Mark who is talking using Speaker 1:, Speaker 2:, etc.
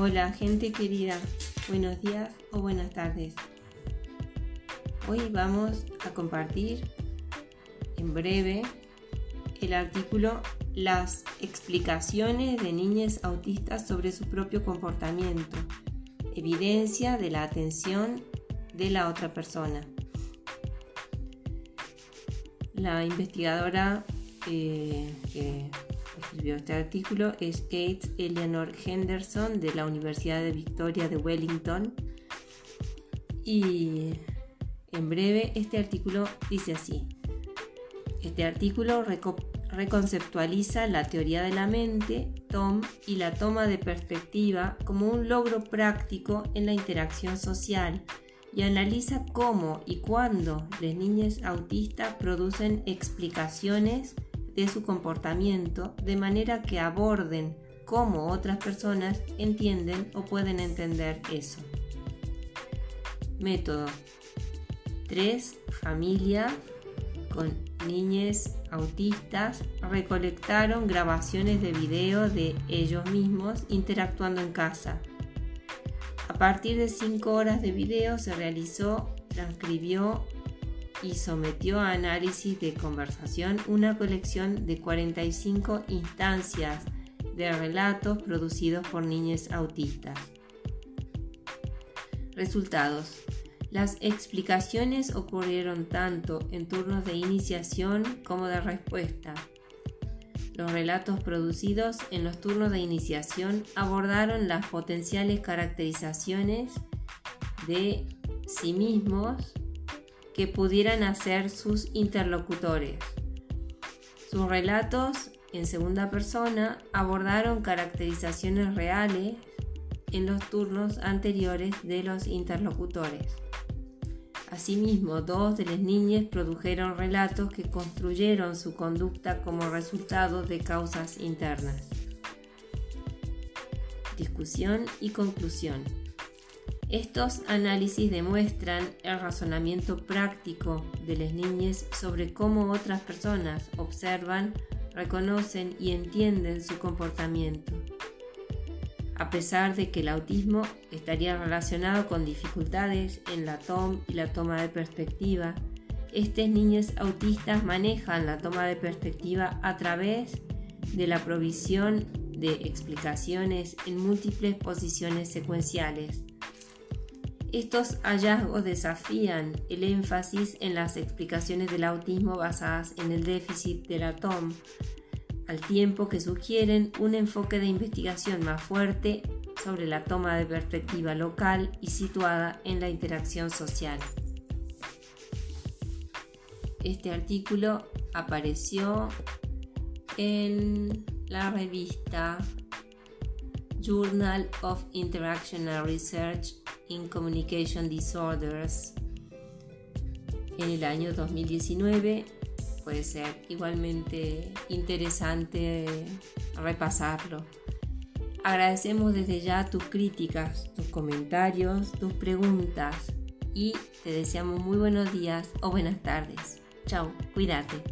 Speaker 1: Hola gente querida, buenos días o buenas tardes. Hoy vamos a compartir en breve el artículo Las explicaciones de niñas autistas sobre su propio comportamiento, evidencia de la atención de la otra persona. La investigadora eh, que escribió este artículo es Kate Eleanor Henderson de la Universidad de Victoria de Wellington. Y en breve este artículo dice así. Este artículo reconceptualiza la teoría de la mente, Tom, y la toma de perspectiva como un logro práctico en la interacción social y analiza cómo y cuándo las niñas autistas producen explicaciones de su comportamiento de manera que aborden cómo otras personas entienden o pueden entender eso. Método 3. Familia con niñas autistas recolectaron grabaciones de video de ellos mismos interactuando en casa. A partir de 5 horas de video se realizó, transcribió y sometió a análisis de conversación una colección de 45 instancias de relatos producidos por niñas autistas. Resultados. Las explicaciones ocurrieron tanto en turnos de iniciación como de respuesta. Los relatos producidos en los turnos de iniciación abordaron las potenciales caracterizaciones de sí mismos que pudieran hacer sus interlocutores. Sus relatos en segunda persona abordaron caracterizaciones reales en los turnos anteriores de los interlocutores. Asimismo, dos de las niñas produjeron relatos que construyeron su conducta como resultado de causas internas. Discusión y conclusión. Estos análisis demuestran el razonamiento práctico de las niñas sobre cómo otras personas observan, reconocen y entienden su comportamiento. A pesar de que el autismo estaría relacionado con dificultades en la toma y la toma de perspectiva, estas niñas autistas manejan la toma de perspectiva a través de la provisión de explicaciones en múltiples posiciones secuenciales estos hallazgos desafían el énfasis en las explicaciones del autismo basadas en el déficit de la TOM, al tiempo que sugieren un enfoque de investigación más fuerte sobre la toma de perspectiva local y situada en la interacción social. Este artículo apareció en la revista Journal of Interactional Research in Communication Disorders en el año 2019. Puede ser igualmente interesante repasarlo. Agradecemos desde ya tus críticas, tus comentarios, tus preguntas y te deseamos muy buenos días o buenas tardes. Chao, cuídate.